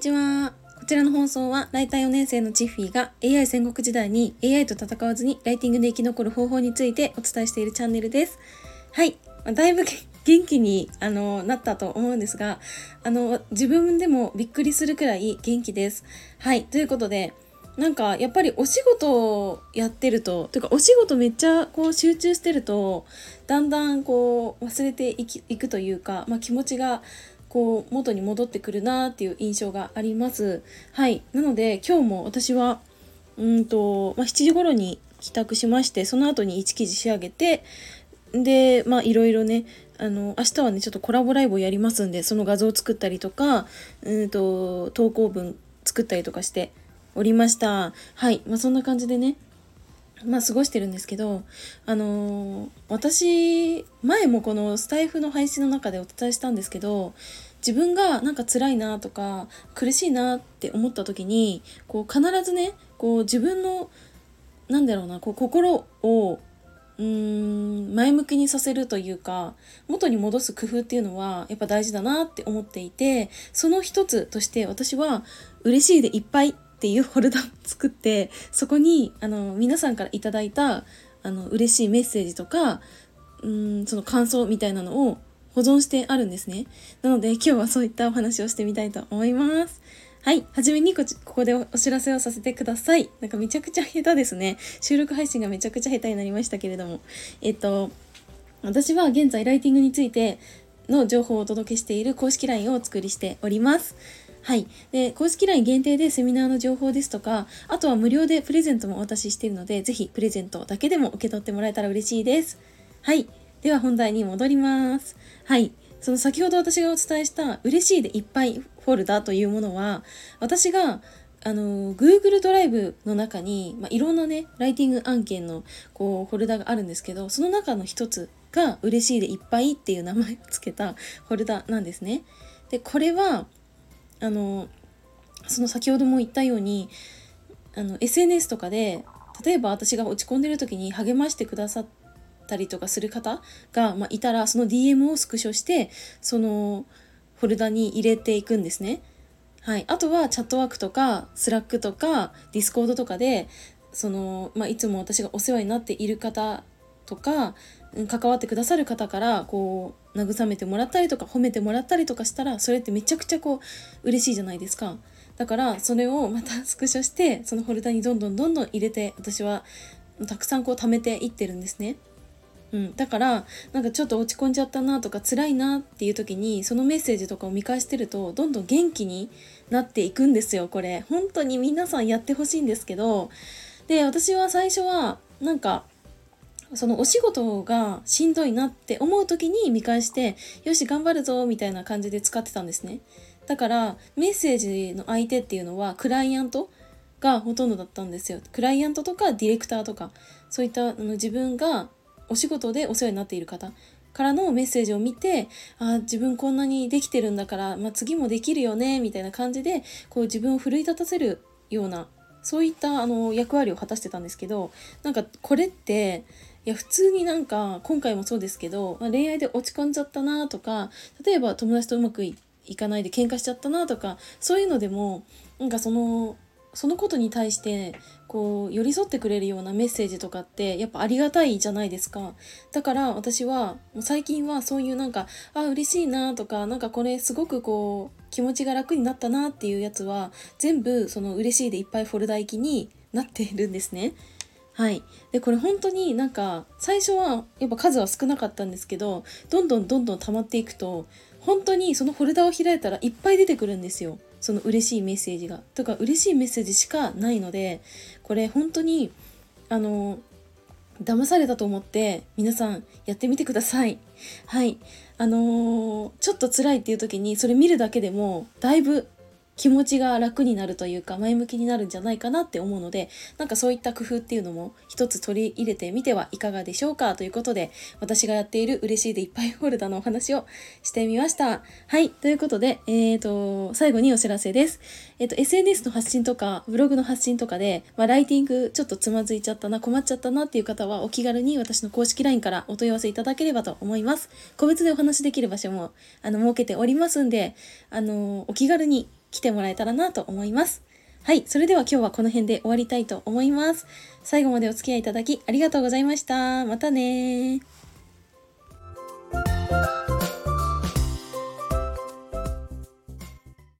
にちは。こちらの放送は、ライター4年生のチッフィーが AI 戦国時代に AI と戦わずにライティングで生き残る方法についてお伝えしているチャンネルです。はい。だいぶ元気にあのなったと思うんですが、あの、自分でもびっくりするくらい元気です。はい。ということで、なんかやっぱりお仕事をやってるとというかお仕事めっちゃこう集中してるとだんだんこう忘れていくというか、まあ、気持ちがこう元に戻ってくるなっていう印象があります。はい。なので今日も私はうんと、まあ、7時頃に帰宅しましてその後に1記事仕上げてでまあいろいろねあの明日はねちょっとコラボライブをやりますんでその画像を作ったりとかうんと投稿文作ったりとかしておりましたはいまあそんな感じでねまあ過ごしてるんですけどあのー、私前もこのスタイフの配信の中でお伝えしたんですけど自分がなんか辛いなとか苦しいなって思った時にこう必ずねこう自分のなんだろうなこう心をうーん前向きにさせるというか元に戻す工夫っていうのはやっぱ大事だなって思っていてその一つとして私は嬉しいでいっぱいっていうフォルダを作ってそこにあの皆さんから頂いたあの嬉しいメッセージとかうんその感想みたいなのを保存してあるんですね。なので今日はそういったお話をしてみたいと思います。はい。はじめにこここでお知らせをさせてください。なんかめちゃくちゃ下手ですね。収録配信がめちゃくちゃ下手になりましたけれども。えっと、私は現在ライティングについての情報をお届けしている公式 LINE をお作りしております。はい。で、公式 LINE 限定でセミナーの情報ですとか、あとは無料でプレゼントもお渡ししているので、ぜひプレゼントだけでも受け取ってもらえたら嬉しいです。はい。では本題に戻ります。はい。その先ほど私がお伝えした嬉しいでいっぱいフォルダというものは、私があの Google ドライブの中に、まあ、いろんなねライティング案件のこうフォルダがあるんですけどその中の一つが嬉しいでいっぱいっていう名前を付けたフォルダなんですね。でこれはあのその先ほども言ったようにあの SNS とかで例えば私が落ち込んでる時に励ましてくださったりとかする方が、まあ、いたらその DM をスクショしてそのフォルダに入れていくんですね。はい、あとはチャットワークとかスラックとかディスコードとかでその、まあ、いつも私がお世話になっている方とか関わってくださる方からこう慰めてもらったりとか褒めてもらったりとかしたらそれってめちゃくちゃこう嬉しいじゃないですか。だからそれをまたスクショしてそのフォルダにどんどんどんどん入れて私はたくさんこう貯めていってるんですね。うん、だからなんかちょっと落ち込んじゃったなとか辛いなっていう時にそのメッセージとかを見返してるとどんどん元気になっていくんですよこれ。本当に皆さんやってほしいんですけど。で私は最初はなんかそのお仕事がしんどいなって思う時に見返してよし頑張るぞみたいな感じで使ってたんですね。だからメッセージの相手っていうのはクライアントがほとんどだったんですよ。クライアントとかディレクターとかそういったあの自分がお仕事でお世話になっている方からのメッセージを見てあ自分こんなにできてるんだから、まあ、次もできるよねみたいな感じでこう自分を奮い立たせるようなそういったあの役割を果たしてたんですけどなんかこれっていや普通になんか今回もそうですけど、まあ、恋愛で落ち込んじゃったなとか例えば友達とうまくいかないで喧嘩しちゃったなとかそういうのでもなんかそのそのことに対してこう寄り添ってくれるようなメッセージとかってやっぱありがたいじゃないですかだから私は最近はそういうなんかあ嬉しいなとかなんかこれすごくこう気持ちが楽になったなっていうやつは全部その嬉しいでいっぱいフォルダ行きになっているんですね。はい。で、これ本当になんか、最初はやっぱ数は少なかったんですけど、どんどんどんどん溜まっていくと、本当にそのフォルダを開いたらいっぱい出てくるんですよ。その嬉しいメッセージが。とか、嬉しいメッセージしかないので、これ本当に、あの、騙されたと思って皆さんやってみてください。はい。あのー、ちょっと辛いっていう時にそれ見るだけでもだいぶ気持ちが楽になるというか前向きになるんじゃないかなって思うのでなんかそういった工夫っていうのも一つ取り入れてみてはいかがでしょうかということで私がやっている嬉しいでいっぱいフォルダのお話をしてみました。はい。ということで、えっ、ー、と、最後にお知らせです。えっ、ー、と、SNS の発信とかブログの発信とかで、まあ、ライティングちょっとつまずいちゃったな、困っちゃったなっていう方はお気軽に私の公式 LINE からお問い合わせいただければと思います。個別でお話できる場所もあの設けておりますんで、あの、お気軽に来てもらえたらなと思います。はい、それでは今日はこの辺で終わりたいと思います。最後までお付き合いいただきありがとうございました。またね